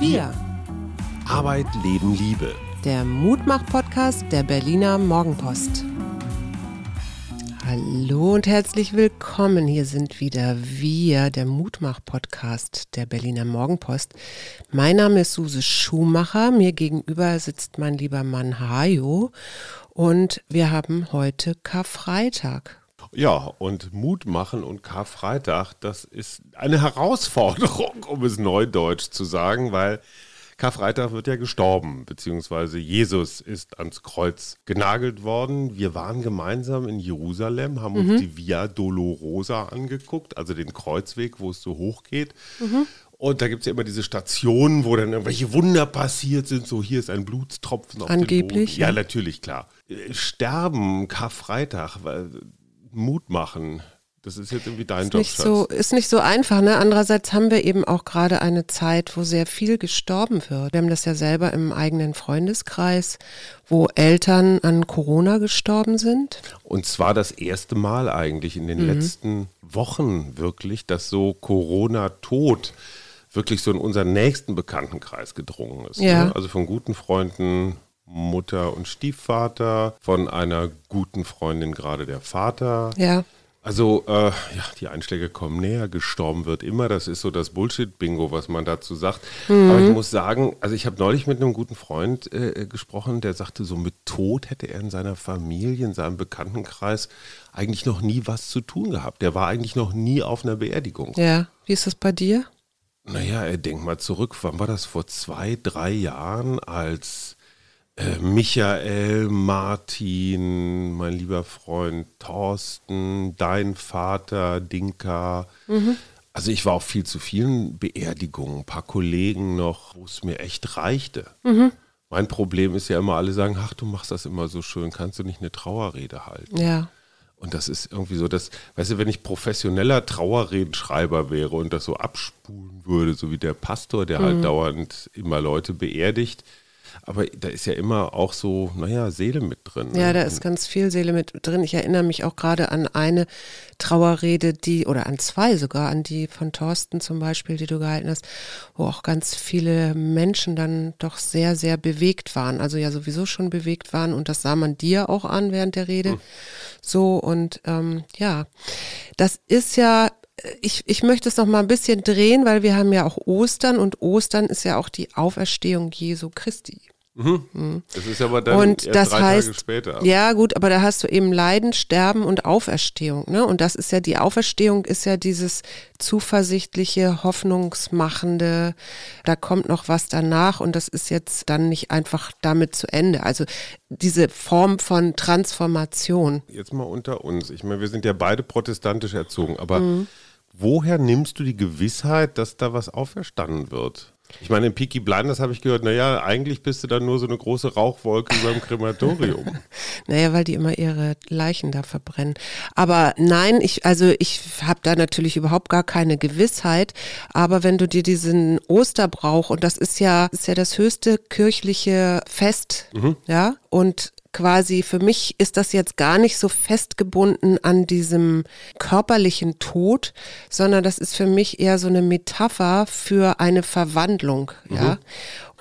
Wir. Arbeit, Leben, Liebe. Der Mutmach-Podcast der Berliner Morgenpost. Hallo und herzlich willkommen. Hier sind wieder wir, der Mutmach-Podcast der Berliner Morgenpost. Mein Name ist Suse Schumacher. Mir gegenüber sitzt mein lieber Mann Hajo. Und wir haben heute Karfreitag. Ja, und Mut machen und Karfreitag, das ist eine Herausforderung, um es neudeutsch zu sagen, weil Karfreitag wird ja gestorben, beziehungsweise Jesus ist ans Kreuz genagelt worden. Wir waren gemeinsam in Jerusalem, haben uns die Via Dolorosa angeguckt, also den Kreuzweg, wo es so hoch geht. Und da gibt es ja immer diese Stationen, wo dann irgendwelche Wunder passiert sind. So, hier ist ein Blutstropfen auf Angeblich. Ja, ja. natürlich, klar. Äh, Sterben, Karfreitag, weil- Mut machen. Das ist jetzt irgendwie dein Ist Job, nicht, so, ist nicht so einfach. Ne? Andererseits haben wir eben auch gerade eine Zeit, wo sehr viel gestorben wird. Wir haben das ja selber im eigenen Freundeskreis, wo Eltern an Corona gestorben sind. Und zwar das erste Mal eigentlich in den Mhm. letzten Wochen wirklich, dass so Corona-Tod wirklich so in unseren nächsten Bekanntenkreis gedrungen ist. Ja. Ne? Also von guten Freunden, Mutter und Stiefvater, von einer guten Freundin gerade der Vater. Ja, Also, äh, ja, die Einschläge kommen näher, gestorben wird immer. Das ist so das Bullshit-Bingo, was man dazu sagt. Mhm. Aber ich muss sagen, also ich habe neulich mit einem guten Freund äh, gesprochen, der sagte, so mit Tod hätte er in seiner Familie, in seinem Bekanntenkreis eigentlich noch nie was zu tun gehabt. Der war eigentlich noch nie auf einer Beerdigung. ja. Wie ist das bei dir? Naja, er denkt mal zurück, wann war das? Vor zwei, drei Jahren, als äh, Michael, Martin, mein lieber Freund Thorsten, dein Vater, Dinka. Also ich war auf viel zu vielen Beerdigungen, ein paar Kollegen noch, wo es mir echt reichte. Mein Problem ist ja immer, alle sagen, ach, du machst das immer so schön, kannst du nicht eine Trauerrede halten? Ja. Und das ist irgendwie so, dass, weißt du, wenn ich professioneller Trauerredenschreiber wäre und das so abspulen würde, so wie der Pastor, der Mhm. halt dauernd immer Leute beerdigt, aber da ist ja immer auch so, naja, Seele mit drin. ne? Ja, da ist ganz viel Seele mit drin. Ich erinnere mich auch gerade an eine Trauerrede, die, oder an zwei sogar, an die von Thorsten zum Beispiel, die du gehalten hast, wo auch ganz viele Menschen dann doch sehr, sehr bewegt waren. Also ja sowieso schon bewegt waren und das sah man dir auch an während der Rede. So und ähm, ja, das ist ja ich, ich möchte es noch mal ein bisschen drehen, weil wir haben ja auch Ostern und Ostern ist ja auch die Auferstehung Jesu Christi. Das ist aber dann Und erst das drei heißt, Tage später. ja gut, aber da hast du eben Leiden, Sterben und Auferstehung. Ne? Und das ist ja, die Auferstehung ist ja dieses zuversichtliche, hoffnungsmachende, da kommt noch was danach und das ist jetzt dann nicht einfach damit zu Ende. Also diese Form von Transformation. Jetzt mal unter uns. Ich meine, wir sind ja beide protestantisch erzogen, aber Mhm. Woher nimmst du die Gewissheit, dass da was auferstanden wird? Ich meine, in Peaky Blinders habe ich gehört, naja, eigentlich bist du dann nur so eine große Rauchwolke über dem Krematorium. Naja, weil die immer ihre Leichen da verbrennen. Aber nein, ich, also ich habe da natürlich überhaupt gar keine Gewissheit. Aber wenn du dir diesen Osterbrauch, und das ist ja, ist ja das höchste kirchliche Fest, ja, und quasi für mich ist das jetzt gar nicht so festgebunden an diesem körperlichen Tod, sondern das ist für mich eher so eine Metapher für eine Verwandlung, ja.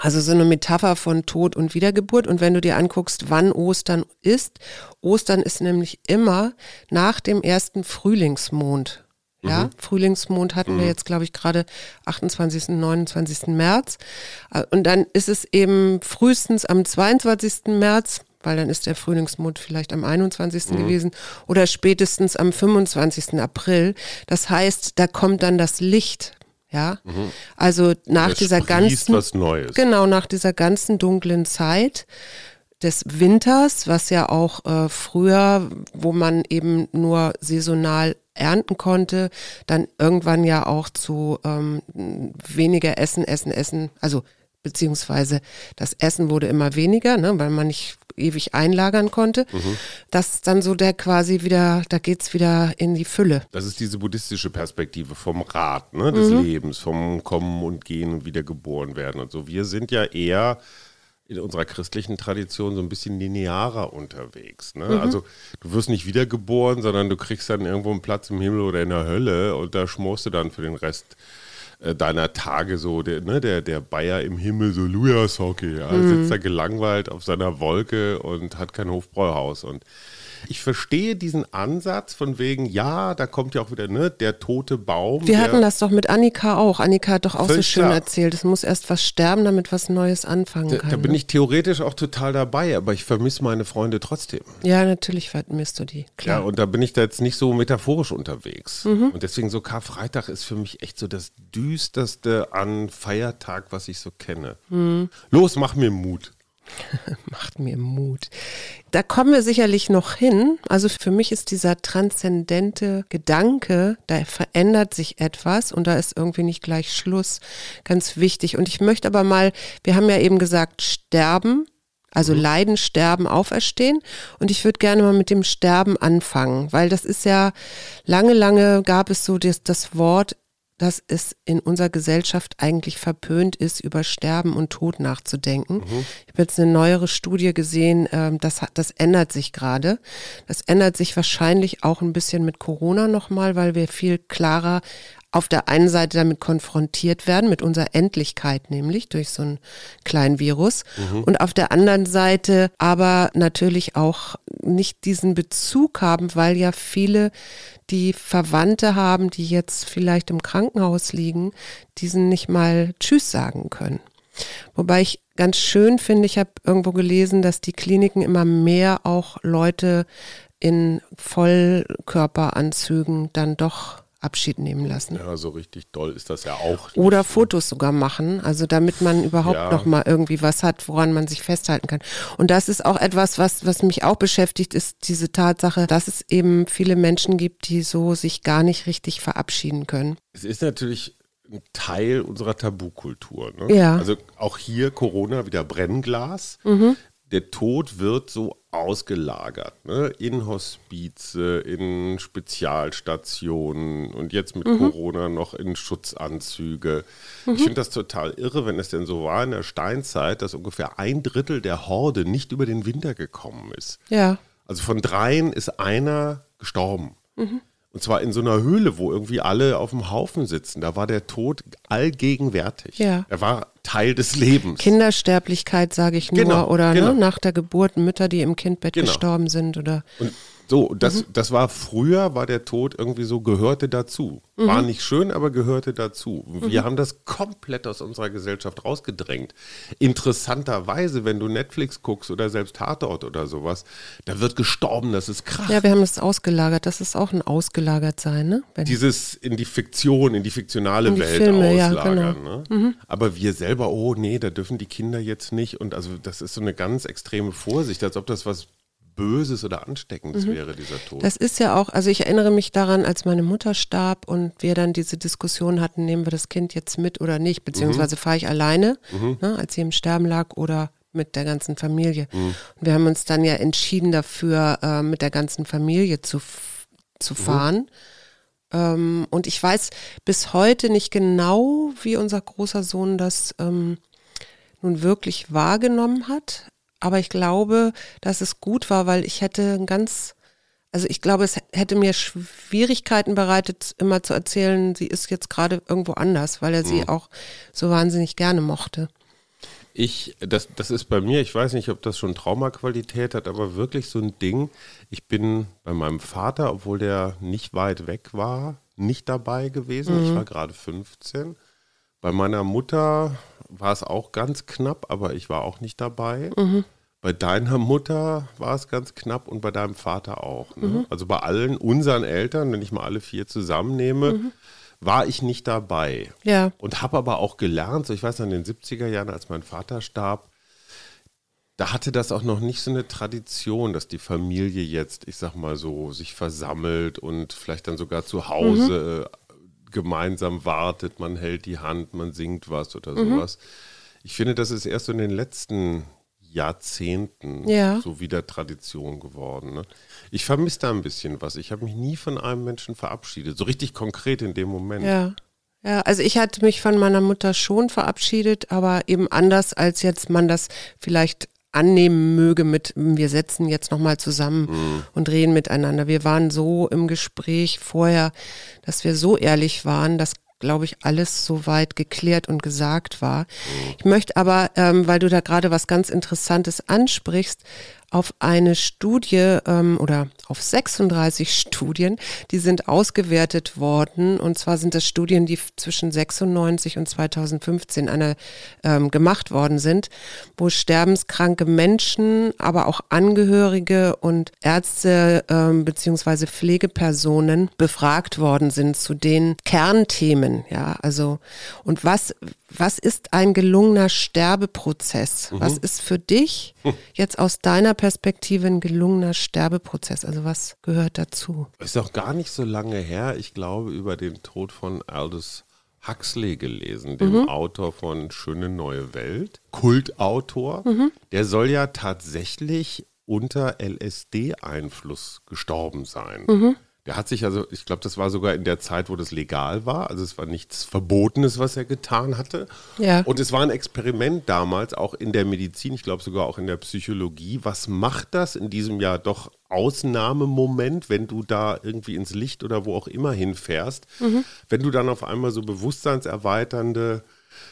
Also so eine Metapher von Tod und Wiedergeburt. Und wenn du dir anguckst, wann Ostern ist, Ostern ist nämlich immer nach dem ersten Frühlingsmond. Ja, Frühlingsmond hatten wir jetzt, glaube ich, gerade 28., 29. März. Und dann ist es eben frühestens am 22. März, weil dann ist der Frühlingsmond vielleicht am 21. gewesen, oder spätestens am 25. April. Das heißt, da kommt dann das Licht. Ja, also nach Das dieser ganzen, was Neues. genau nach dieser ganzen dunklen Zeit des Winters, was ja auch äh, früher, wo man eben nur saisonal ernten konnte, dann irgendwann ja auch zu ähm, weniger Essen, Essen, Essen, also beziehungsweise das Essen wurde immer weniger, ne, weil man nicht ewig einlagern konnte. Das ist dann so der quasi wieder, da geht's wieder in die Fülle. Das ist diese buddhistische Perspektive vom Rad ne, des Lebens, vom Kommen und Gehen und Wiedergeboren werden und so. Wir sind ja eher in unserer christlichen Tradition so ein bisschen linearer unterwegs. Ne? Also du wirst nicht wiedergeboren, sondern du kriegst dann irgendwo einen Platz im Himmel oder in der Hölle und da schmorst du dann für den Rest äh, deiner Tage so, der, ne, der, der Bayer im Himmel, so Lujas Hockey, ja, mhm. sitzt da gelangweilt auf seiner Wolke und hat kein Hofbräuhaus und ich verstehe diesen Ansatz von wegen, ja, da kommt ja auch wieder ne, der tote Baum. Wir hatten das doch mit Annika auch. Annika hat doch auch so schön klar. erzählt, es muss erst was sterben, damit was Neues anfangen da, kann. Da bin ne? ich theoretisch auch total dabei, aber ich vermisse meine Freunde trotzdem. Ja, natürlich vermisst du die, klar. Ja, und da bin ich da jetzt nicht so metaphorisch unterwegs. Mhm. Und deswegen so Karfreitag ist für mich echt so das düsterste an Feiertag, was ich so kenne. Mhm. Los, mach mir Mut. Macht mir Mut. Da kommen wir sicherlich noch hin. Also für mich ist dieser transzendente Gedanke, da verändert sich etwas und da ist irgendwie nicht gleich Schluss, ganz wichtig. Und ich möchte aber mal, wir haben ja eben gesagt, sterben. Also mhm. Leiden, Sterben, Auferstehen. Und ich würde gerne mal mit dem Sterben anfangen, weil das ist ja, lange, lange gab es so das, das Wort dass es in unserer Gesellschaft eigentlich verpönt ist, über Sterben und Tod nachzudenken. Mhm. Ich habe jetzt eine neuere Studie gesehen, ähm, das, das ändert sich gerade. Das ändert sich wahrscheinlich auch ein bisschen mit Corona nochmal, weil wir viel klarer auf der einen Seite damit konfrontiert werden, mit unserer Endlichkeit nämlich durch so einen kleinen Virus. Mhm. Und auf der anderen Seite aber natürlich auch nicht diesen Bezug haben, weil ja viele, die Verwandte haben, die jetzt vielleicht im Krankenhaus liegen, diesen nicht mal Tschüss sagen können. Wobei ich ganz schön finde, ich habe irgendwo gelesen, dass die Kliniken immer mehr auch Leute in Vollkörperanzügen dann doch Abschied nehmen lassen. Ja, so richtig doll ist das ja auch. Oder Fotos sogar machen, also damit man überhaupt ja. noch mal irgendwie was hat, woran man sich festhalten kann. Und das ist auch etwas, was, was mich auch beschäftigt, ist diese Tatsache, dass es eben viele Menschen gibt, die so sich gar nicht richtig verabschieden können. Es ist natürlich ein Teil unserer Tabukultur. Ne? Ja. Also auch hier Corona wieder Brennglas. Mhm der Tod wird so ausgelagert, ne? in Hospize, in Spezialstationen und jetzt mit mhm. Corona noch in Schutzanzüge. Mhm. Ich finde das total irre, wenn es denn so war in der Steinzeit, dass ungefähr ein Drittel der Horde nicht über den Winter gekommen ist. Ja. Also von dreien ist einer gestorben. Mhm. Und zwar in so einer Höhle, wo irgendwie alle auf dem Haufen sitzen. Da war der Tod allgegenwärtig. Ja. Er war Teil des Lebens. Kindersterblichkeit, sage ich nur, genau, oder ne, genau. Ne, nach der Geburt Mütter, die im Kindbett genau. gestorben sind oder. Und so, das, mhm. das war früher, war der Tod irgendwie so, gehörte dazu. Mhm. War nicht schön, aber gehörte dazu. Wir mhm. haben das komplett aus unserer Gesellschaft rausgedrängt. Interessanterweise, wenn du Netflix guckst oder selbst Tatort oder sowas, da wird gestorben, das ist krass. Ja, wir haben das ausgelagert, das ist auch ein Ausgelagertsein, ne? Wenn Dieses in die Fiktion, in die fiktionale in die Welt Filme, auslagern. Ja, genau. ne? Mhm. Aber wir selber, oh nee, da dürfen die Kinder jetzt nicht. Und also das ist so eine ganz extreme Vorsicht, als ob das was Böses oder Ansteckendes mhm. wäre, dieser Tod. Das ist ja auch, also ich erinnere mich daran, als meine Mutter starb und wir dann diese Diskussion hatten, nehmen wir das Kind jetzt mit oder nicht, beziehungsweise mhm. fahre ich alleine, mhm. ne, als sie im Sterben lag oder mit der ganzen Familie. Mhm. Und wir haben uns dann ja entschieden dafür, äh, mit der ganzen Familie zu, zu mhm. fahren. Ähm, und ich weiß bis heute nicht genau, wie unser großer Sohn das ähm, nun wirklich wahrgenommen hat. Aber ich glaube, dass es gut war, weil ich hätte ein ganz, also ich glaube, es hätte mir Schwierigkeiten bereitet, immer zu erzählen, sie ist jetzt gerade irgendwo anders, weil er sie mhm. auch so wahnsinnig gerne mochte. Ich, das, das ist bei mir, ich weiß nicht, ob das schon Traumaqualität hat, aber wirklich so ein Ding. Ich bin bei meinem Vater, obwohl der nicht weit weg war, nicht dabei gewesen. Mhm. Ich war gerade 15. Bei meiner Mutter war es auch ganz knapp, aber ich war auch nicht dabei. Mhm. Bei deiner Mutter war es ganz knapp und bei deinem Vater auch. Ne? Mhm. Also bei allen unseren Eltern, wenn ich mal alle vier zusammennehme, mhm. war ich nicht dabei. Ja. Und habe aber auch gelernt, so ich weiß in den 70er Jahren, als mein Vater starb, da hatte das auch noch nicht so eine Tradition, dass die Familie jetzt, ich sag mal so, sich versammelt und vielleicht dann sogar zu Hause mhm gemeinsam wartet, man hält die Hand, man singt was oder mhm. sowas. Ich finde, das ist erst so in den letzten Jahrzehnten ja. so wieder Tradition geworden. Ne? Ich vermisse da ein bisschen was. Ich habe mich nie von einem Menschen verabschiedet, so richtig konkret in dem Moment. Ja. Ja, also ich hatte mich von meiner Mutter schon verabschiedet, aber eben anders, als jetzt man das vielleicht annehmen möge mit, wir setzen jetzt nochmal zusammen mhm. und reden miteinander. Wir waren so im Gespräch vorher, dass wir so ehrlich waren, dass glaube ich, alles soweit geklärt und gesagt war. Ich möchte aber, ähm, weil du da gerade was ganz Interessantes ansprichst, auf eine Studie ähm, oder auf 36 Studien, die sind ausgewertet worden. Und zwar sind das Studien, die zwischen 96 und 2015 eine, ähm, gemacht worden sind, wo sterbenskranke Menschen, aber auch Angehörige und Ärzte ähm, beziehungsweise Pflegepersonen befragt worden sind zu den Kernthemen. Ja, also und was was ist ein gelungener Sterbeprozess? Mhm. Was ist für dich jetzt aus deiner Perspektive ein gelungener Sterbeprozess? Also was gehört dazu? Ist auch gar nicht so lange her, ich glaube, über den Tod von Aldous Huxley gelesen, dem mhm. Autor von Schöne neue Welt, Kultautor. Mhm. Der soll ja tatsächlich unter LSD-Einfluss gestorben sein. Mhm. Der hat sich also, ich glaube, das war sogar in der Zeit, wo das legal war. Also es war nichts Verbotenes, was er getan hatte. Ja. Und es war ein Experiment damals, auch in der Medizin, ich glaube sogar auch in der Psychologie. Was macht das in diesem Jahr doch Ausnahmemoment, wenn du da irgendwie ins Licht oder wo auch immer hinfährst, mhm. wenn du dann auf einmal so bewusstseinserweiternde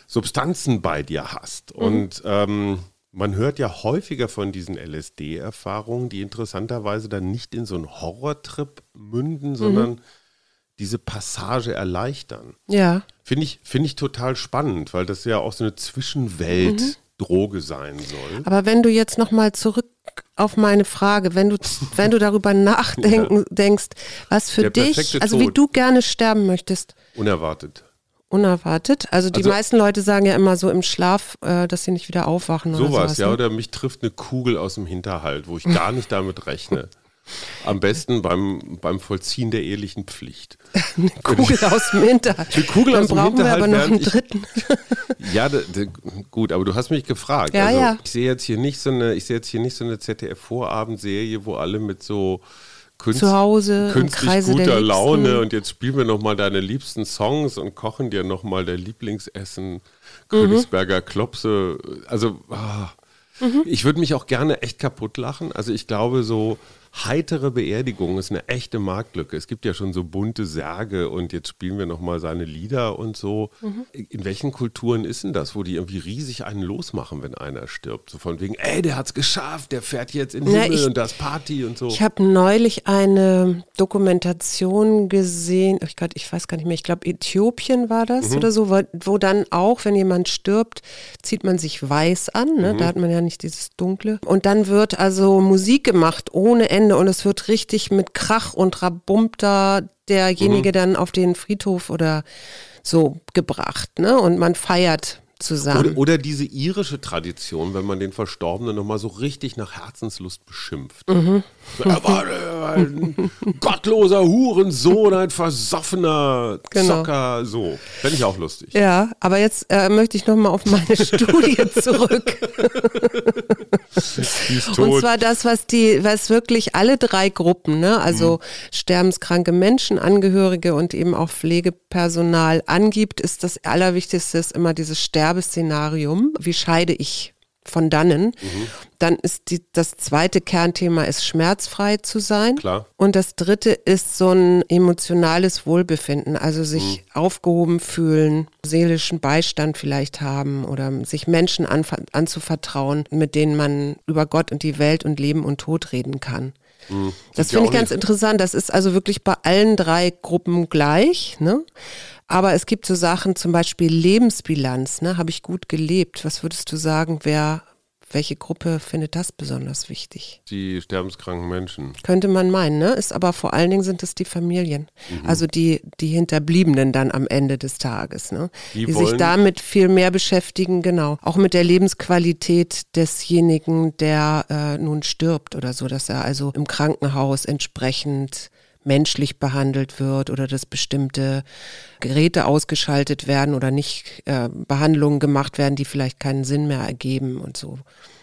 Substanzen bei dir hast. Mhm. Und ähm, man hört ja häufiger von diesen LSD-Erfahrungen, die interessanterweise dann nicht in so einen Horrortrip münden, sondern mhm. diese Passage erleichtern. Ja. Finde ich, find ich total spannend, weil das ja auch so eine Zwischenwelt. Mhm. Droge sein soll. Aber wenn du jetzt nochmal zurück auf meine Frage, wenn du, wenn du darüber nachdenken ja. denkst, was für Der dich, also wie du gerne sterben möchtest. Unerwartet unerwartet. Also die also, meisten Leute sagen ja immer so im Schlaf, äh, dass sie nicht wieder aufwachen oder sowas. Sowas, ja, ne? oder mich trifft eine Kugel aus dem Hinterhalt, wo ich gar nicht damit rechne. Am besten beim, beim Vollziehen der ehelichen Pflicht. Eine Kugel aus dem Hinterhalt. Eine Kugel Dann aus dem brauchen Hinterhalt. wir aber noch einen dritten. Ich, ja, de, de, gut, aber du hast mich gefragt. Ja, also, ja. Ich sehe jetzt hier nicht so eine, ich sehe jetzt hier nicht so eine ZDF-Vorabendserie, wo alle mit so Künst, zu Hause künstlich guter Laune und jetzt spielen wir nochmal deine liebsten Songs und kochen dir nochmal der Lieblingsessen, mhm. Königsberger Klopse. Also, ah, mhm. ich würde mich auch gerne echt kaputt lachen. Also ich glaube so, heitere Beerdigung ist eine echte Marktlücke. Es gibt ja schon so bunte Särge und jetzt spielen wir nochmal seine Lieder und so. Mhm. In welchen Kulturen ist denn das, wo die irgendwie riesig einen losmachen, wenn einer stirbt? So von wegen, ey, der hat's geschafft, der fährt jetzt in den Na, Himmel ich, und das Party und so. Ich habe neulich eine Dokumentation gesehen, ich, grad, ich weiß gar nicht mehr, ich glaube Äthiopien war das mhm. oder so, wo, wo, dann auch, wenn jemand stirbt, zieht man sich weiß an, ne? Mhm. da hat man ja nicht dieses Dunkle. Und dann wird also Musik gemacht ohne Ende und es wird richtig mit Krach und Rabump da derjenige mhm. dann auf den Friedhof oder so gebracht, ne? Und man feiert zusammen. Oder, oder, diese irische Tradition, wenn man den Verstorbenen nochmal so richtig nach Herzenslust beschimpft. Mhm. Er war ein gottloser Hurensohn, ein versoffener genau. Zocker, so. Fände ich auch lustig. Ja, aber jetzt äh, möchte ich nochmal auf meine Studie zurück. Und zwar das, was die, was wirklich alle drei Gruppen, ne, also mhm. sterbenskranke Menschen, Angehörige und eben auch Pflegepersonal angibt, ist das Allerwichtigste ist immer dieses Sterbeszenarium. Wie scheide ich von dannen. Mhm. Dann ist die, das zweite Kernthema ist schmerzfrei zu sein. Klar. Und das dritte ist so ein emotionales Wohlbefinden, also sich mhm. aufgehoben fühlen, seelischen Beistand vielleicht haben oder sich Menschen anzuvertrauen, mit denen man über Gott und die Welt und Leben und Tod reden kann. Mhm. Das finde ich ganz interessant. Das ist also wirklich bei allen drei Gruppen gleich. Ne? Aber es gibt so Sachen, zum Beispiel Lebensbilanz, ne? Habe ich gut gelebt? Was würdest du sagen, wer, welche Gruppe findet das besonders wichtig? Die sterbenskranken Menschen. Könnte man meinen, ne? Ist aber vor allen Dingen sind es die Familien. Mhm. Also die, die Hinterbliebenen dann am Ende des Tages, ne? Die, die sich damit viel mehr beschäftigen, genau. Auch mit der Lebensqualität desjenigen, der äh, nun stirbt oder so, dass er also im Krankenhaus entsprechend menschlich behandelt wird oder dass bestimmte Geräte ausgeschaltet werden oder nicht äh, Behandlungen gemacht werden, die vielleicht keinen Sinn mehr ergeben und so.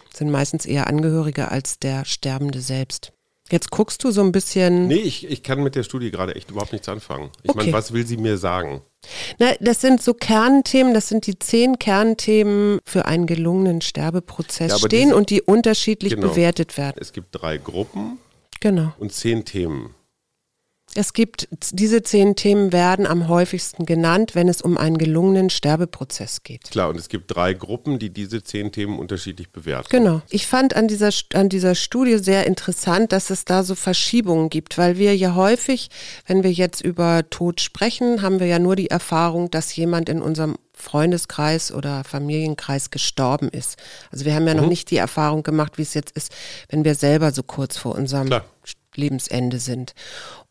Das sind meistens eher Angehörige als der Sterbende selbst. Jetzt guckst du so ein bisschen. Nee, ich, ich kann mit der Studie gerade echt überhaupt nichts anfangen. Ich okay. meine, was will sie mir sagen? Na, das sind so Kernthemen, das sind die zehn Kernthemen für einen gelungenen Sterbeprozess ja, stehen diese, und die unterschiedlich genau. bewertet werden. Es gibt drei Gruppen genau. und zehn Themen. Es gibt, diese zehn Themen werden am häufigsten genannt, wenn es um einen gelungenen Sterbeprozess geht. Klar, und es gibt drei Gruppen, die diese zehn Themen unterschiedlich bewerten. Genau. Ich fand an dieser, an dieser Studie sehr interessant, dass es da so Verschiebungen gibt, weil wir ja häufig, wenn wir jetzt über Tod sprechen, haben wir ja nur die Erfahrung, dass jemand in unserem Freundeskreis oder Familienkreis gestorben ist. Also wir haben ja mhm. noch nicht die Erfahrung gemacht, wie es jetzt ist, wenn wir selber so kurz vor unserem Klar. Lebensende sind.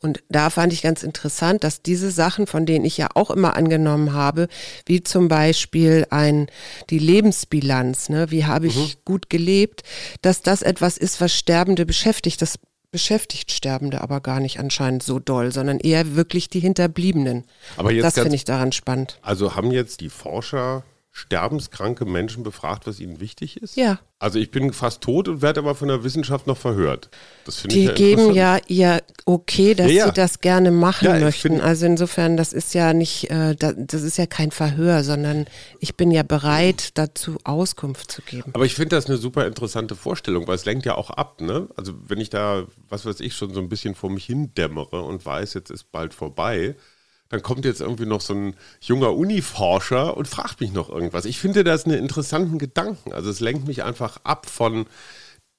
Und da fand ich ganz interessant, dass diese Sachen, von denen ich ja auch immer angenommen habe, wie zum Beispiel ein, die Lebensbilanz, ne, wie habe ich mhm. gut gelebt, dass das etwas ist, was Sterbende beschäftigt. Das beschäftigt Sterbende aber gar nicht anscheinend so doll, sondern eher wirklich die Hinterbliebenen. Aber jetzt das finde ich daran spannend. Also haben jetzt die Forscher sterbenskranke Menschen befragt, was ihnen wichtig ist? Ja. Also ich bin fast tot und werde aber von der Wissenschaft noch verhört. Das finde ich ja geben ja ihr okay, dass ja, ja. sie das gerne machen ja, möchten. Also insofern, das ist ja nicht, äh, das ist ja kein Verhör, sondern ich bin ja bereit, dazu Auskunft zu geben. Aber ich finde das eine super interessante Vorstellung, weil es lenkt ja auch ab. Ne? Also wenn ich da, was weiß ich, schon so ein bisschen vor mich hin dämmere und weiß, jetzt ist bald vorbei, dann kommt jetzt irgendwie noch so ein junger Uniforscher und fragt mich noch irgendwas. Ich finde das einen interessanten Gedanken. Also es lenkt mich einfach ab von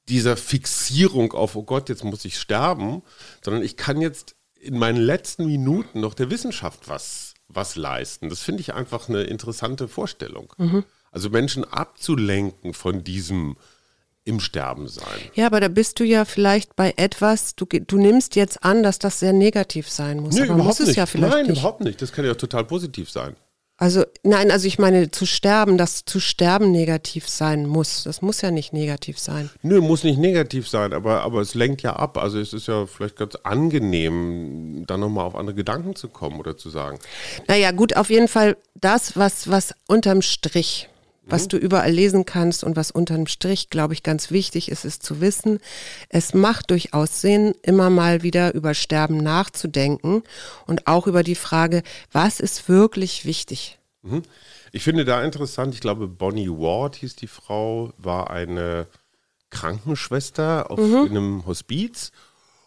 dieser Fixierung auf, oh Gott, jetzt muss ich sterben, sondern ich kann jetzt in meinen letzten Minuten noch der Wissenschaft was, was leisten. Das finde ich einfach eine interessante Vorstellung. Mhm. Also Menschen abzulenken von diesem im Sterben sein. Ja, aber da bist du ja vielleicht bei etwas, du, du nimmst jetzt an, dass das sehr negativ sein muss. Nee, aber überhaupt muss es nicht. ja vielleicht Nein, nicht. überhaupt nicht. Das kann ja total positiv sein. Also nein, also ich meine zu sterben, dass zu sterben negativ sein muss. Das muss ja nicht negativ sein. Nö, muss nicht negativ sein, aber, aber es lenkt ja ab. Also es ist ja vielleicht ganz angenehm, dann nochmal auf andere Gedanken zu kommen oder zu sagen. Naja, gut, auf jeden Fall das, was, was unterm Strich was mhm. du überall lesen kannst und was unterm Strich, glaube ich, ganz wichtig ist, ist zu wissen, es macht durchaus Sinn, immer mal wieder über Sterben nachzudenken und auch über die Frage, was ist wirklich wichtig. Mhm. Ich finde da interessant, ich glaube, Bonnie Ward hieß die Frau, war eine Krankenschwester auf mhm. einem Hospiz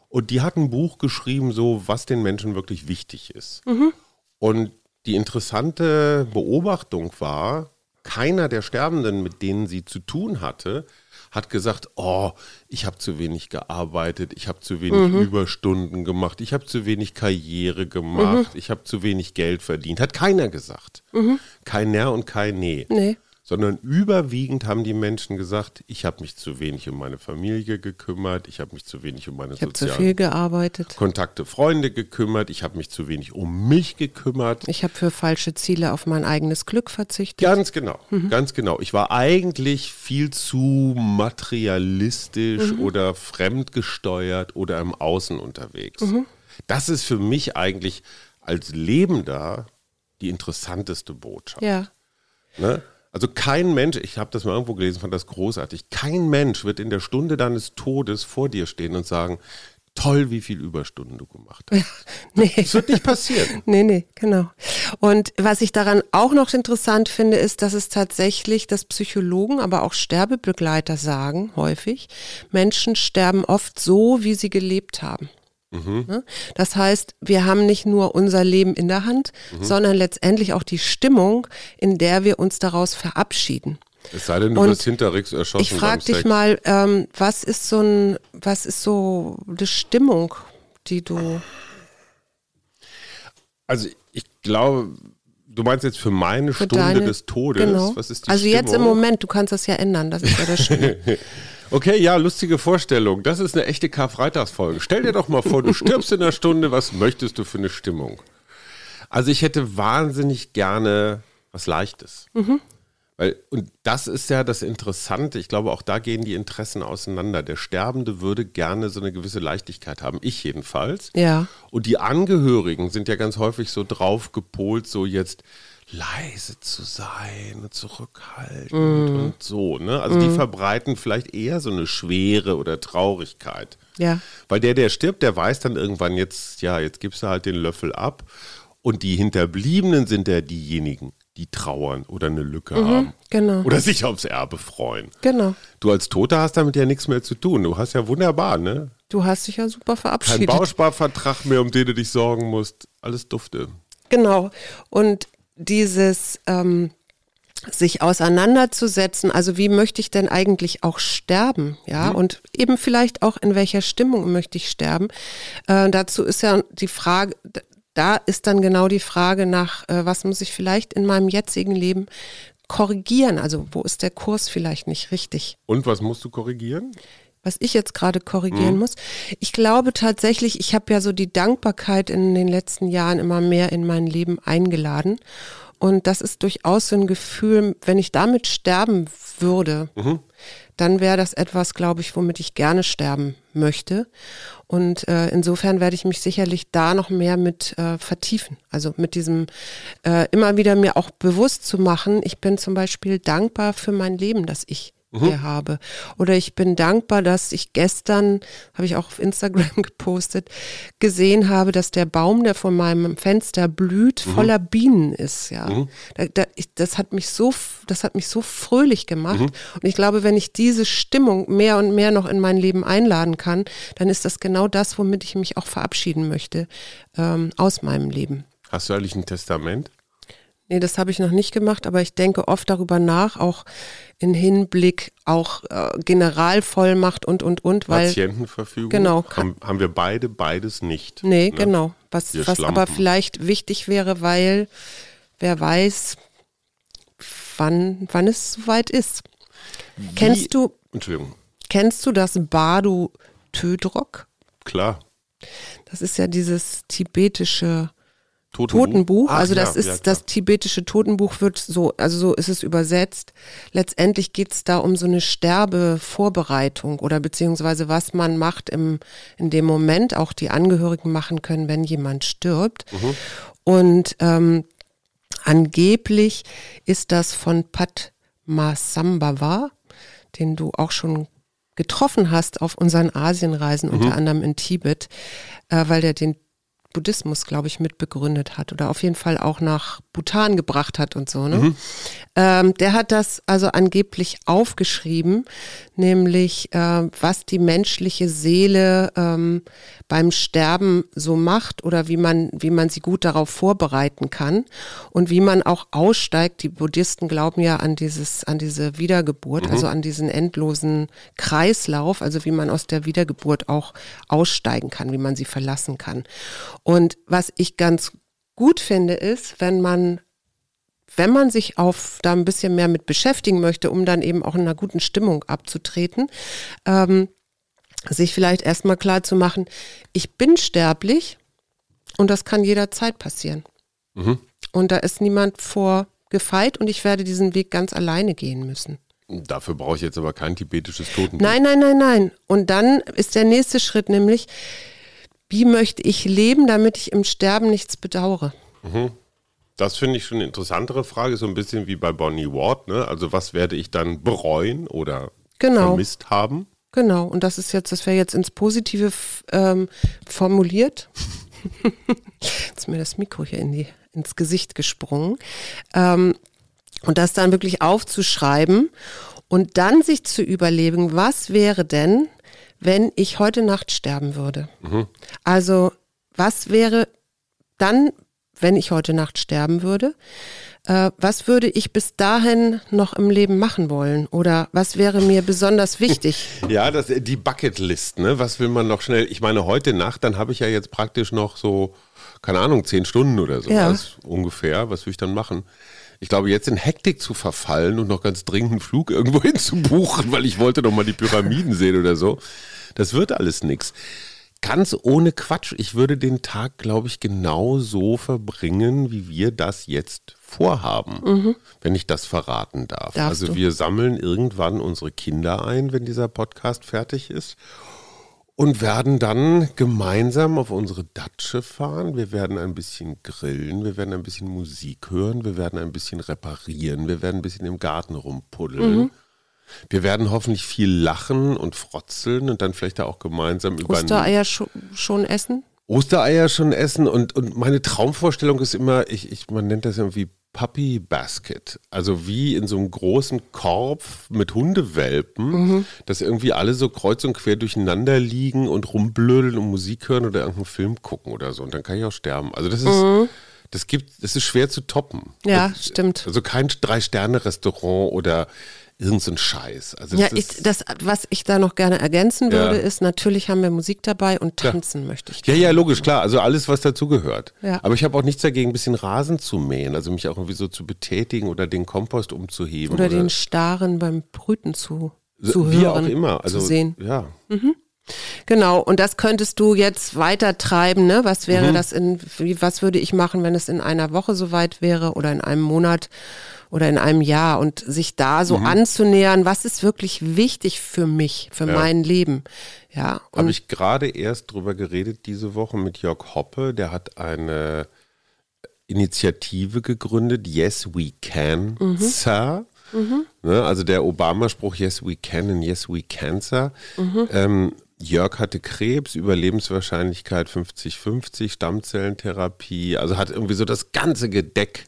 und die hat ein Buch geschrieben, so was den Menschen wirklich wichtig ist. Mhm. Und die interessante Beobachtung war, keiner der Sterbenden, mit denen sie zu tun hatte, hat gesagt, oh, ich habe zu wenig gearbeitet, ich habe zu wenig mhm. Überstunden gemacht, ich habe zu wenig Karriere gemacht, mhm. ich habe zu wenig Geld verdient. Hat keiner gesagt. Mhm. Kein Ner und kein Nee. Nee sondern überwiegend haben die Menschen gesagt, ich habe mich zu wenig um meine Familie gekümmert, ich habe mich zu wenig um meine ich sozialen zu viel gearbeitet. Kontakte, Freunde gekümmert, ich habe mich zu wenig um mich gekümmert. Ich habe für falsche Ziele auf mein eigenes Glück verzichtet. Ganz genau, mhm. ganz genau. Ich war eigentlich viel zu materialistisch mhm. oder fremdgesteuert oder im Außen unterwegs. Mhm. Das ist für mich eigentlich als Lebender die interessanteste Botschaft. Ja. Ne? Also kein Mensch, ich habe das mal irgendwo gelesen, fand das großartig, kein Mensch wird in der Stunde deines Todes vor dir stehen und sagen, toll, wie viel Überstunden du gemacht hast. Nee. Das wird nicht passieren. nee, nee, genau. Und was ich daran auch noch interessant finde, ist, dass es tatsächlich, dass Psychologen, aber auch Sterbebegleiter sagen, häufig, Menschen sterben oft so, wie sie gelebt haben. Mhm. Ne? Das heißt, wir haben nicht nur unser Leben in der Hand, mhm. sondern letztendlich auch die Stimmung, in der wir uns daraus verabschieden. Es sei denn, du wirst hinterrücks erschossen. Ich frage dich mal, ähm, was ist so ein, was ist so die Stimmung, die du. Also ich glaube, du meinst jetzt für meine für Stunde deine, des Todes. Genau. Was ist die also Stimmung? jetzt im Moment, du kannst das ja ändern, das ist ja das Schöne. Okay, ja, lustige Vorstellung. Das ist eine echte Karfreitagsfolge. Stell dir doch mal vor, du stirbst in einer Stunde, was möchtest du für eine Stimmung? Also ich hätte wahnsinnig gerne was Leichtes. Mhm. Weil, und das ist ja das Interessante. Ich glaube, auch da gehen die Interessen auseinander. Der Sterbende würde gerne so eine gewisse Leichtigkeit haben. Ich jedenfalls. Ja. Und die Angehörigen sind ja ganz häufig so drauf gepolt, so jetzt, leise zu sein und zurückhaltend mm. und so. Ne? Also mm. die verbreiten vielleicht eher so eine Schwere oder Traurigkeit. Ja. Weil der, der stirbt, der weiß dann irgendwann jetzt, ja, jetzt gibst du halt den Löffel ab. Und die Hinterbliebenen sind ja diejenigen, die trauern oder eine Lücke haben. Genau. Oder sich aufs Erbe freuen. Genau. Du als Toter hast damit ja nichts mehr zu tun. Du hast ja wunderbar, ne? Du hast dich ja super Kein verabschiedet. Bausparvertrag mehr, um den du dich sorgen musst. Alles dufte. Genau. Und dieses ähm, sich auseinanderzusetzen, also wie möchte ich denn eigentlich auch sterben, ja, und eben vielleicht auch in welcher Stimmung möchte ich sterben. Äh, dazu ist ja die Frage, da ist dann genau die Frage nach, äh, was muss ich vielleicht in meinem jetzigen Leben korrigieren, also wo ist der Kurs vielleicht nicht richtig Und was musst du korrigieren? Was ich jetzt gerade korrigieren muss. Ich glaube tatsächlich, ich habe ja so die Dankbarkeit in den letzten Jahren immer mehr in mein Leben eingeladen. Und das ist durchaus so ein Gefühl, wenn ich damit sterben würde, dann wäre das etwas, glaube ich, womit ich gerne sterben möchte. Und äh, insofern werde ich mich sicherlich da noch mehr mit äh, vertiefen. Also mit diesem äh, immer wieder mir auch bewusst zu machen, ich bin zum Beispiel dankbar für mein Leben, das ich hier habe. Oder ich bin dankbar, dass ich gestern, habe ich auch auf Instagram gepostet, gesehen habe, dass der Baum, der vor meinem Fenster blüht, voller Bienen ist. Ja, da, da, ich, das hat mich so, das hat mich so fröhlich gemacht. Und ich glaube, wenn ich diese Stimmung mehr und mehr noch in mein Leben einladen kann, dann ist das genau das, womit ich mich auch verabschieden möchte ähm, aus meinem Leben. Hast du eigentlich ein Testament? Nee, das habe ich noch nicht gemacht, aber ich denke oft darüber nach, auch in Hinblick auch äh, Generalvollmacht und und und, weil Patientenverfügung? Genau. Haben, haben wir beide beides nicht. nee, ne? genau, was Wir was aber vielleicht wichtig wäre, weil wer weiß, wann wann es soweit ist. Wie- Kennst du Entschuldigung. kennst du das Badu Tödrok? Klar. Das ist ja dieses tibetische Totenbuch. Totenbuch, Ach also das ja, ist ja, das tibetische Totenbuch wird so, also so ist es übersetzt. Letztendlich geht es da um so eine Sterbevorbereitung oder beziehungsweise was man macht im, in dem Moment, auch die Angehörigen machen können, wenn jemand stirbt. Mhm. Und ähm, angeblich ist das von Padmasambhava, den du auch schon getroffen hast auf unseren Asienreisen, unter anderem in Tibet, äh, weil der den Buddhismus, glaube ich, mitbegründet hat oder auf jeden Fall auch nach Bhutan gebracht hat und so. Ne? Ähm, der hat das also angeblich aufgeschrieben, nämlich äh, was die menschliche Seele ähm, beim Sterben so macht oder wie man, wie man sie gut darauf vorbereiten kann und wie man auch aussteigt. Die Buddhisten glauben ja an dieses, an diese Wiedergeburt, also an diesen endlosen Kreislauf, also wie man aus der Wiedergeburt auch aussteigen kann, wie man sie verlassen kann. Und was ich ganz gut finde, ist, wenn man wenn man sich auf da ein bisschen mehr mit beschäftigen möchte, um dann eben auch in einer guten Stimmung abzutreten, ähm, sich vielleicht erstmal klar zu machen, ich bin sterblich und das kann jederzeit passieren. Und da ist niemand vor gefeit und ich werde diesen Weg ganz alleine gehen müssen. Dafür brauche ich jetzt aber kein tibetisches Totenbuch. Nein, nein, nein, nein. Und dann ist der nächste Schritt nämlich, wie möchte ich leben, damit ich im Sterben nichts bedauere? Das finde ich schon eine interessantere Frage, so ein bisschen wie bei Bonnie Ward. Ne? Also was werde ich dann bereuen oder Genau. vermisst haben? Genau, und das ist jetzt, das wäre jetzt ins Positive ähm, formuliert. jetzt ist mir das Mikro hier in die, ins Gesicht gesprungen. Ähm, und das dann wirklich aufzuschreiben und dann sich zu überlegen, was wäre denn, wenn ich heute Nacht sterben würde? Also, was wäre dann, wenn ich heute Nacht sterben würde? Äh, was würde ich bis dahin noch im Leben machen wollen? Oder was wäre mir besonders wichtig? Ja, das, die Bucketlist, ne? Was will man noch schnell? Ich meine, heute Nacht, dann habe ich ja jetzt praktisch noch so, keine Ahnung, zehn Stunden oder so Ja. ungefähr. Was will ich dann machen? Ich glaube, jetzt in Hektik zu verfallen und noch ganz dringend einen Flug irgendwo hin zu buchen, weil ich wollte noch mal die Pyramiden sehen oder so, das wird alles nix. Ganz ohne Quatsch. Ich würde den Tag, glaube ich, genau so verbringen, wie wir das jetzt vorhaben, wenn ich das verraten darf. Darfst also du. wir sammeln irgendwann unsere Kinder ein, wenn dieser Podcast fertig ist und werden dann gemeinsam auf unsere Datsche fahren. Wir werden ein bisschen grillen, wir werden ein bisschen Musik hören, wir werden ein bisschen reparieren, wir werden ein bisschen im Garten rumpuddeln. Wir werden hoffentlich viel lachen und frotzeln und dann vielleicht auch gemeinsam über Ostereier scho schon essen? Ostereier schon essen und, und meine Traumvorstellung ist immer, ich, ich, man nennt das irgendwie Puppy Basket. Also wie in so einem großen Korb mit Hundewelpen, mhm. dass irgendwie alle so kreuz und quer durcheinander liegen und rumblödeln und Musik hören oder irgendeinen Film gucken oder so. Und dann kann ich auch sterben. Also das ist. Mhm. Das gibt, das ist schwer zu toppen. Ja, das, stimmt. Also kein Drei-Sterne-Restaurant oder irgend so ein Scheiß. Also ja, ich, das, was ich da noch gerne ergänzen würde, ja. ist, natürlich haben wir Musik dabei und tanzen ja. möchte ich. Ja, ja, logisch, klar. Also alles, was dazugehört. Ja. Aber ich habe auch nichts dagegen, ein bisschen Rasen zu mähen, also mich auch irgendwie so zu betätigen oder den Kompost umzuheben. Oder, oder den Staren beim Brüten zu, zu Wie hören, auch immer. Also, zu sehen. Ja. Mhm. Genau, und das könntest du jetzt weiter treiben, ne? Was wäre mhm. das in, wie, was würde ich machen, wenn es in einer Woche soweit wäre oder in einem Monat? Oder in einem Jahr und sich da so mhm. anzunähern, was ist wirklich wichtig für mich, für ja. mein Leben. Ja. Habe ich gerade erst drüber geredet diese Woche mit Jörg Hoppe, der hat eine Initiative gegründet, Yes We Can, mhm. Sir. Mhm. Ne, also der Obama-Spruch Yes We Can and Yes We Cancer. Mhm. Ähm, Jörg hatte Krebs, Überlebenswahrscheinlichkeit 50-50, Stammzellentherapie, also hat irgendwie so das ganze Gedeck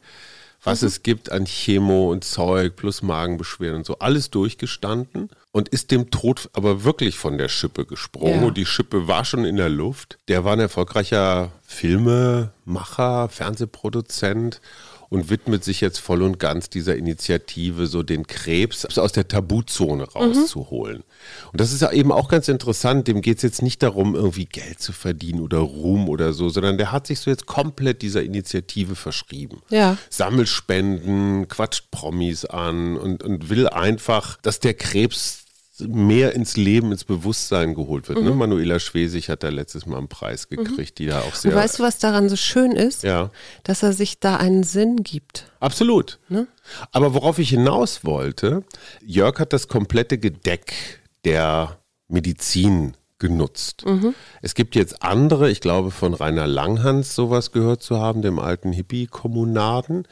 was mhm. es gibt an Chemo und Zeug plus Magenbeschwerden und so, alles durchgestanden und ist dem Tod aber wirklich von der Schippe gesprungen. Ja. Und die Schippe war schon in der Luft. Der war ein erfolgreicher Filmemacher, Fernsehproduzent und widmet sich jetzt voll und ganz dieser Initiative, so den Krebs aus der Tabuzone rauszuholen. Mhm. Und das ist ja eben auch ganz interessant. Dem geht es jetzt nicht darum, irgendwie Geld zu verdienen oder Ruhm oder so, sondern der hat sich so jetzt komplett dieser Initiative verschrieben. Ja. Sammelspenden, quatscht Promis an und, und will einfach, dass der Krebs mehr ins Leben, ins Bewusstsein geholt wird. Ne? Mhm. Ne? Manuela Schwesig hat da letztes Mal einen Preis mhm. gekriegt, mhm. die da auch sehr. Und weißt du, was daran so schön ist? Ja. Dass er sich da einen Sinn gibt. Absolut. Ne? Aber worauf ich hinaus wollte, Jörg hat das komplette Gedeck der Medizin genutzt. Mhm. Es gibt jetzt andere, ich glaube von Rainer Langhans sowas gehört zu haben, dem alten Hippie-Kommunaden,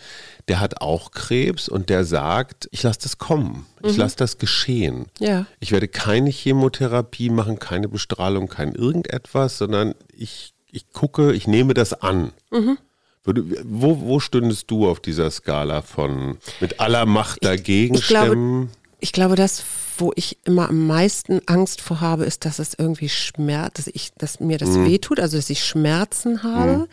der hat auch Krebs und der sagt, ich lasse das kommen, ich mhm. lasse das geschehen. Ja. Ich werde keine Chemotherapie machen, keine Bestrahlung, kein irgendetwas, sondern ich, ich gucke, ich nehme das an. Mhm. wo, wo stündest du auf dieser Skala von mit aller Macht dagegen ich, ich stemmen? Glaube, ich glaube, das wo ich immer am meisten Angst vor habe, ist, dass es irgendwie schmerzt, dass ich, dass mir das mhm. wehtut, also dass ich Schmerzen habe. Mhm.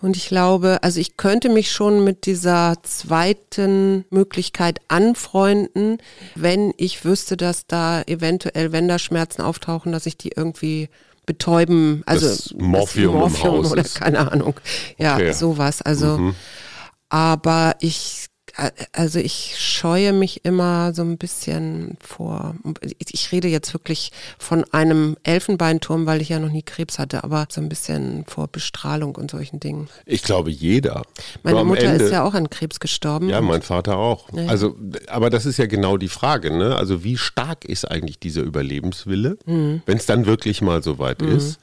Und ich glaube, also ich könnte mich schon mit dieser zweiten Möglichkeit anfreunden, wenn ich wüsste, dass da eventuell, wenn da Schmerzen auftauchen, dass ich die irgendwie betäuben, also das Morphium, das Morphium oder keine Ahnung. Ja, okay. sowas. Also, mhm. aber ich also ich scheue mich immer so ein bisschen vor, ich rede jetzt wirklich von einem Elfenbeinturm, weil ich ja noch nie Krebs hatte, aber so ein bisschen vor Bestrahlung und solchen Dingen. Ich glaube jeder. Meine Mutter Ende, ist ja auch an Krebs gestorben. Ja, mein Vater auch. Ja. Also, aber das ist ja genau die Frage, ne? Also wie stark ist eigentlich dieser Überlebenswille, mhm. wenn es dann wirklich mal so weit mhm. ist?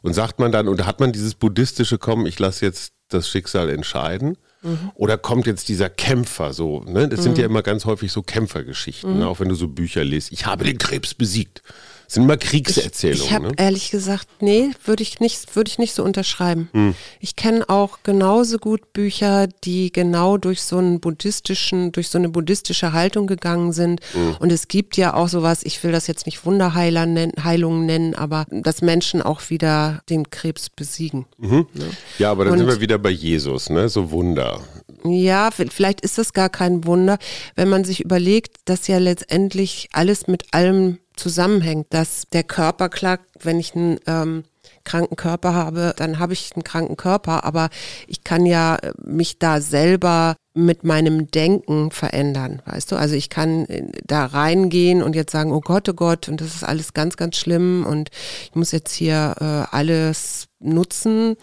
Und sagt man dann, und hat man dieses buddhistische Kommen, ich lasse jetzt das Schicksal entscheiden? Mhm. Oder kommt jetzt dieser Kämpfer so, ne? Das mhm. sind ja immer ganz häufig so Kämpfergeschichten, mhm. ne? auch wenn du so Bücher liest. Ich habe den Krebs besiegt. Sind immer Kriegserzählungen. Ich, ich habe ne? ehrlich gesagt, nee, würde ich nicht, würde ich nicht so unterschreiben. Hm. Ich kenne auch genauso gut Bücher, die genau durch so einen buddhistischen, durch so eine buddhistische Haltung gegangen sind. Hm. Und es gibt ja auch sowas, ich will das jetzt nicht Wunderheiler nennen, Heilung nennen, aber dass Menschen auch wieder den Krebs besiegen. Mhm. Ja. Ne? ja, aber dann Und, sind wir wieder bei Jesus, ne? So Wunder. Ja, vielleicht ist das gar kein Wunder, wenn man sich überlegt, dass ja letztendlich alles mit allem zusammenhängt, dass der Körper, klar, wenn ich einen ähm, kranken Körper habe, dann habe ich einen kranken Körper, aber ich kann ja äh, mich da selber mit meinem Denken verändern, weißt du? Also ich kann äh, da reingehen und jetzt sagen, oh Gott, oh Gott, und das ist alles ganz, ganz schlimm und ich muss jetzt hier äh, alles nutzen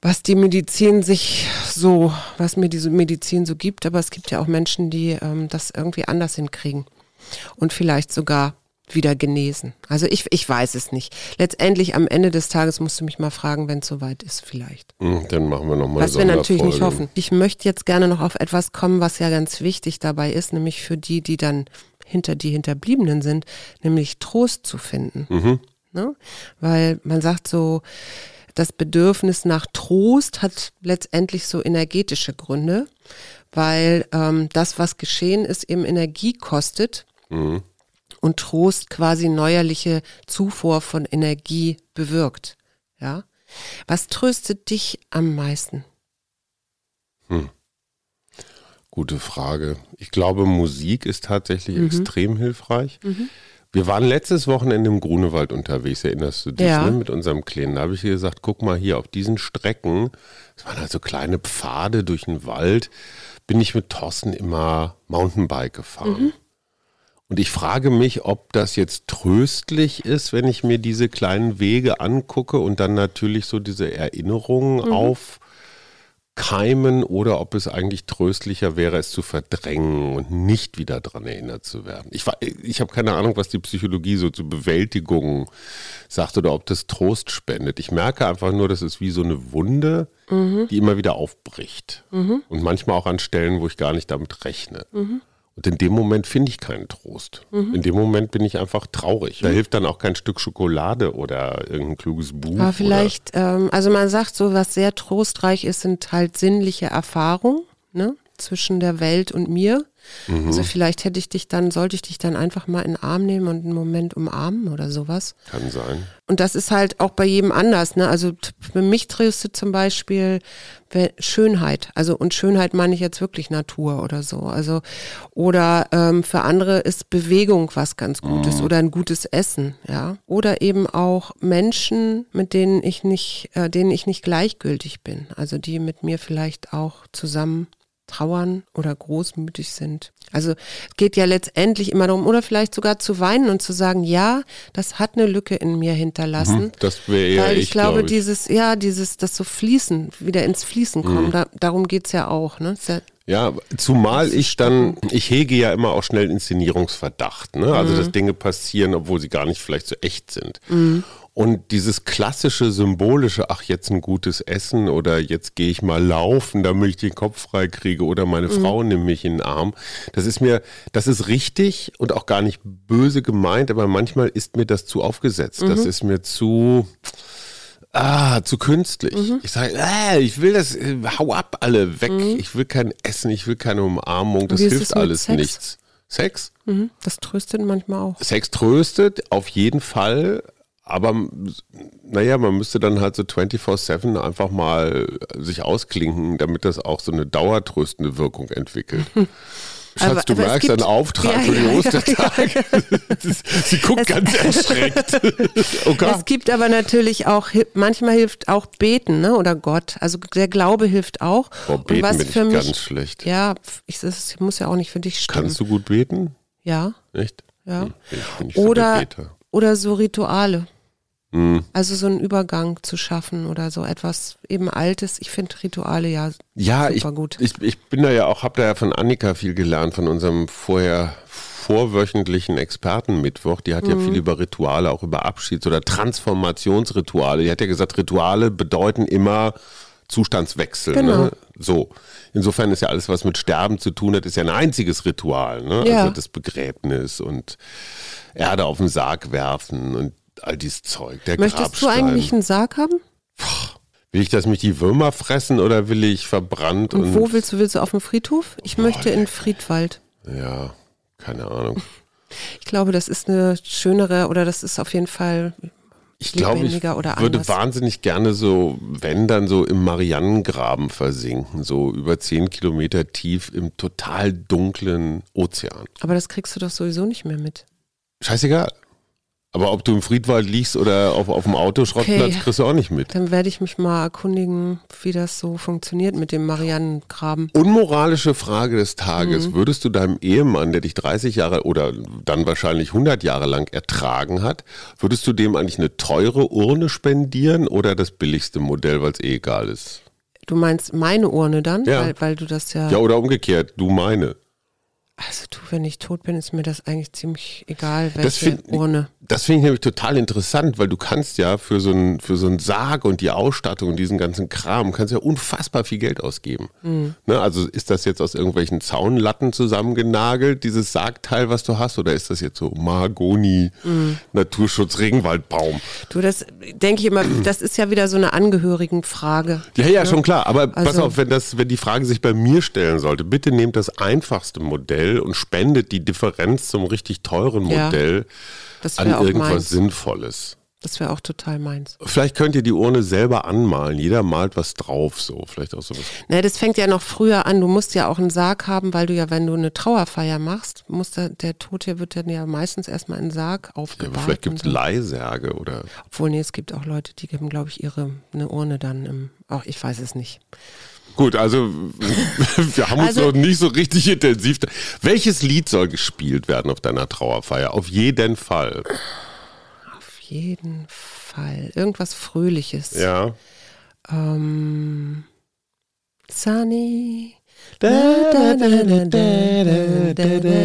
was die Medizin sich so, was mir diese Medizin so gibt, aber es gibt ja auch Menschen, die ähm, das irgendwie anders hinkriegen und vielleicht sogar wieder genesen. Also ich, ich weiß es nicht. Letztendlich am Ende des Tages musst du mich mal fragen, wenn es soweit ist, vielleicht. Hm, dann machen wir nochmal Was wir natürlich nicht hoffen. Ich möchte jetzt gerne noch auf etwas kommen, was ja ganz wichtig dabei ist, nämlich für die, die dann hinter die Hinterbliebenen sind, nämlich Trost zu finden. Mhm. Ne? Weil man sagt so, das Bedürfnis nach Trost hat letztendlich so energetische Gründe, weil ähm, das, was geschehen ist, eben Energie kostet. Mhm. Und Trost quasi neuerliche Zufuhr von Energie bewirkt. Ja. Was tröstet dich am meisten? Hm. Gute Frage. Ich glaube, Musik ist tatsächlich Mhm. extrem hilfreich. Wir waren letztes Wochenende im Grunewald unterwegs, erinnerst du dich, Ja. ne, mit unserem Kleinen. Da habe ich gesagt, guck mal hier auf diesen Strecken, das waren halt so kleine Pfade durch den Wald, bin ich mit Thorsten immer Mountainbike gefahren. Und ich frage mich, ob das jetzt tröstlich ist, wenn ich mir diese kleinen Wege angucke und dann natürlich so diese Erinnerungen aufkeimen oder ob es eigentlich tröstlicher wäre, es zu verdrängen und nicht wieder daran erinnert zu werden. Ich, ich habe keine Ahnung, was die Psychologie so zur Bewältigung sagt oder ob das Trost spendet. Ich merke einfach nur, das ist wie so eine Wunde, die immer wieder aufbricht. Und manchmal auch an Stellen, wo ich gar nicht damit rechne. Und in dem Moment finde ich keinen Trost. In dem Moment bin ich einfach traurig. Da hilft dann auch kein Stück Schokolade oder irgendein kluges Buch. Aber vielleicht, ähm, also man sagt so, was sehr trostreich ist, sind halt sinnliche Erfahrungen ne, zwischen der Welt und mir. Mhm. Also vielleicht hätte ich dich dann, sollte ich dich dann einfach mal in den Arm nehmen und einen Moment umarmen oder sowas. Kann sein. Und das ist halt auch bei jedem anders. Ne? Also für mich tröstet zum Beispiel Schönheit. Also und Schönheit meine ich jetzt wirklich Natur oder so. Also oder ähm, für andere ist Bewegung was ganz Gutes oder ein gutes Essen, ja. Oder eben auch Menschen, mit denen ich nicht, äh, denen ich nicht gleichgültig bin. Also die mit mir vielleicht auch zusammen trauern oder großmütig sind. Also es geht ja letztendlich immer darum, oder vielleicht sogar zu weinen und zu sagen, ja, das hat eine Lücke in mir hinterlassen. Das wäre eher Weil ich, ich, glaube, glaub ich. dieses, ja, dieses, das so Fließen, wieder ins Fließen kommen, da, darum geht's ja auch, ne? Ja, Ja, zumal ich dann, ich hege ja immer auch schnell Inszenierungsverdacht. Ne? Also, dass Dinge passieren, obwohl sie gar nicht vielleicht so echt sind. Und dieses klassische, symbolische, ach, jetzt ein gutes Essen oder jetzt gehe ich mal laufen, damit ich den Kopf frei kriege oder meine Frau nimmt mich in den Arm. Das ist mir, das ist richtig und auch gar nicht böse gemeint, aber manchmal ist mir das zu aufgesetzt. Das ist mir zu, Ah, zu künstlich. Ich sage, äh, ich will das, äh, hau ab alle weg. Ich will kein Essen, ich will keine Umarmung. Das hilft mit alles Sex? nichts. Sex? mhm, das tröstet manchmal auch. Sex tröstet, auf jeden Fall. Aber naja, man müsste dann halt so 24-7 einfach mal sich ausklinken, damit das auch so eine dauertröstende Wirkung entwickelt. Schatz, Aber- du aber es merkst einen Auftrag Ja, für den ja, ja, Ostertag. Sie guckt ganz erschreckt. Okay. Es gibt aber natürlich auch, manchmal hilft auch Beten, ne? Oder Gott. Also der Glaube hilft auch. Boah, beten Und was bin ich für mich, ganz schlecht. Ja, ich, das muss ja auch nicht für dich stimmen. Kannst du gut beten? Ja, Echt? ja. Hm, Ich bin nicht so der Oder, Beter. oder so Rituale. Hm. Also so einen Übergang zu schaffen oder so etwas eben Altes. Ich finde Rituale ja Ja, ich, super gut. ich, ich bin da ja auch, habe da ja von Annika viel gelernt, von unserem vorher vorwöchentlichen Expertenmittwoch. Die hat Mhm. ja viel über Rituale, auch über Abschieds- oder Transformationsrituale. Die hat ja gesagt, Rituale bedeuten immer Zustandswechsel. Genau. Ne? So. Insofern ist ja alles, was mit Sterben zu tun hat, ist ja ein einziges Ritual. Ne? Ja. Also das Begräbnis und Erde auf den Sarg werfen und all dieses Zeug. Der Möchtest du Grabstein. eigentlich einen Sarg haben? Will ich, dass mich die Würmer fressen oder will ich verbrannt Und und, wo willst du? Willst du auf dem Friedhof? Ich möchte in Friedwald. ja, keine Ahnung. Ich glaube, das ist eine schönere oder das ist auf jeden Fall Ich glaube, ich würde wahnsinnig gerne so, wenn dann so im Marianengraben versinken, so über zehn Kilometer tief im total dunklen Ozean. Aber das kriegst du doch sowieso nicht mehr mit. Scheißegal. Aber ob du im Friedwald liegst oder auf, auf dem Autoschrottplatz, Okay. kriegst du auch nicht mit. Dann werde ich mich mal erkundigen, wie das so funktioniert mit dem Marianengraben. Unmoralische Frage des Mhm. Tages. Würdest du deinem Ehemann, der dich 30 Jahre oder dann wahrscheinlich 100 Jahre lang ertragen hat, würdest du dem eigentlich eine teure Urne spendieren oder das billigste Modell, weil es eh egal ist? Du meinst meine Urne dann? Ja. Weil, weil du das ja. Ja, oder umgekehrt, du meine. Also du, wenn ich tot bin, ist mir das eigentlich ziemlich egal, welche Das find- Urne. Das finde ich nämlich total interessant, weil du kannst ja für so einen für so einen Sarg und die Ausstattung und diesen ganzen Kram kannst ja unfassbar viel Geld ausgeben. Mhm. Ne, also ist das jetzt aus irgendwelchen Zaunlatten zusammengenagelt, dieses Sargteil, was du hast, oder ist das jetzt so Mahagoni, Mhm. Naturschutz, Regenwaldbaum? Du, das denke ich immer, das ist ja wieder so eine Angehörigenfrage. Ja, ja, schon klar. Aber pass Also- auf, wenn, das, wenn die Frage sich bei mir stellen sollte, bitte nehmt das einfachste Modell und spendet die Differenz zum richtig teuren Ja, Modell Das an irgendwas meins. Sinnvolles. Das wäre auch total meins. Vielleicht könnt ihr die Urne selber anmalen. Jeder malt was drauf, so. Vielleicht auch sowas. Ne, das fängt ja noch früher an. Du musst ja auch einen Sarg haben, weil du ja, wenn du eine Trauerfeier machst, muss der, der Tote wird dann ja meistens erstmal in einen Sarg Ja, aber aufgebahrt. vielleicht gibt es. Leihsärge oder. Obwohl, nee, es gibt auch Leute, die geben, glaube ich, ihre eine Urne dann im. Auch ich weiß es nicht. Gut, also wir haben uns Also- noch nicht so richtig intensiv. Welches Lied soll gespielt werden auf deiner Trauerfeier? Auf jeden Fall. Auf jeden Fall. Irgendwas Fröhliches. Ja. Ähm, Sunny.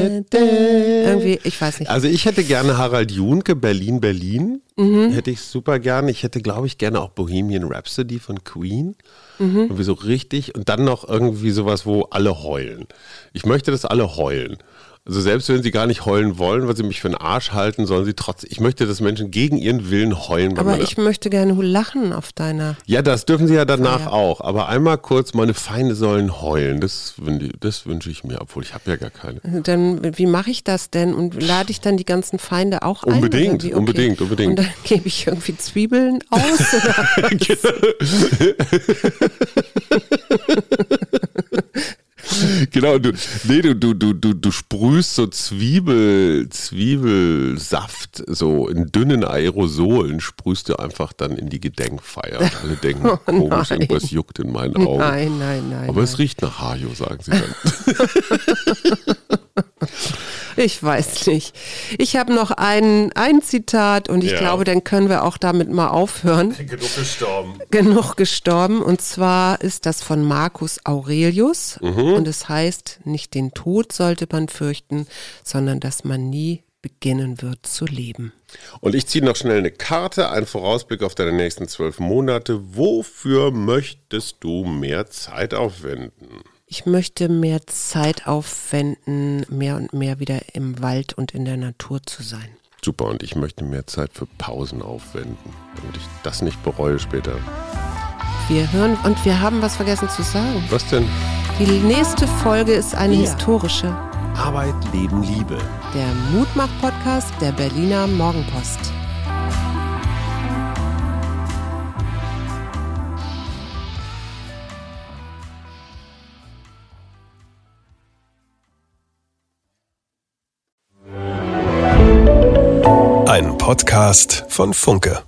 Irgendwie, ich weiß nicht. Also ich hätte gerne Harald Junke, Berlin, Berlin. Mhm. Hätte ich super gerne. Ich hätte, glaube ich, gerne auch Bohemian Rhapsody von Queen. Mhm. Irgendwie so richtig. Und dann noch irgendwie sowas, wo alle heulen. Ich möchte, dass alle heulen. Also selbst wenn sie gar nicht heulen wollen, weil sie mich für einen Arsch halten, sollen sie trotzdem. Ich möchte, dass Menschen gegen ihren Willen heulen. Aber ich möchte gerne lachen auf deiner. ja, das dürfen sie ja danach Feier. auch. Aber einmal kurz, meine Feinde sollen heulen. Das, das wünsche ich mir, obwohl ich habe ja gar keine. Dann, wie mache ich das denn? Und lade ich dann die ganzen Feinde auch ein? Unbedingt, wie? unbedingt, unbedingt. Und dann gebe ich irgendwie Zwiebeln aus? Oder? Genau, du, nee, du, du, du, du, du sprühst so Zwiebel, Zwiebelsaft, so in dünnen Aerosolen, sprühst du einfach dann in die Gedenkfeier. Und alle denken, komisch, Oh nein. irgendwas juckt in meinen Augen. Nein, nein, nein. Aber nein. es riecht nach Hajo, sagen sie dann. Ich weiß nicht. Ich habe noch ein, ein Zitat und ich Ja. glaube, dann können wir auch damit mal aufhören. Genug gestorben. Genug gestorben. Und zwar ist das von Marcus Aurelius. Mhm. Und es heißt, nicht den Tod sollte man fürchten, sondern dass man nie beginnen wird zu leben. Und ich ziehe noch schnell eine Karte, einen Vorausblick auf deine nächsten zwölf Monate. Wofür möchtest du mehr Zeit aufwenden? Ich möchte mehr Zeit aufwenden, mehr und mehr wieder im Wald und in der Natur zu sein. Super, und ich möchte mehr Zeit für Pausen aufwenden, damit ich das nicht bereue später. Wir hören und wir haben was vergessen zu sagen. Was denn? Die nächste Folge ist eine Ja. historische. Arbeit, Leben, Liebe. Der Mutmach-Podcast der Berliner Morgenpost. Podcast von Funke.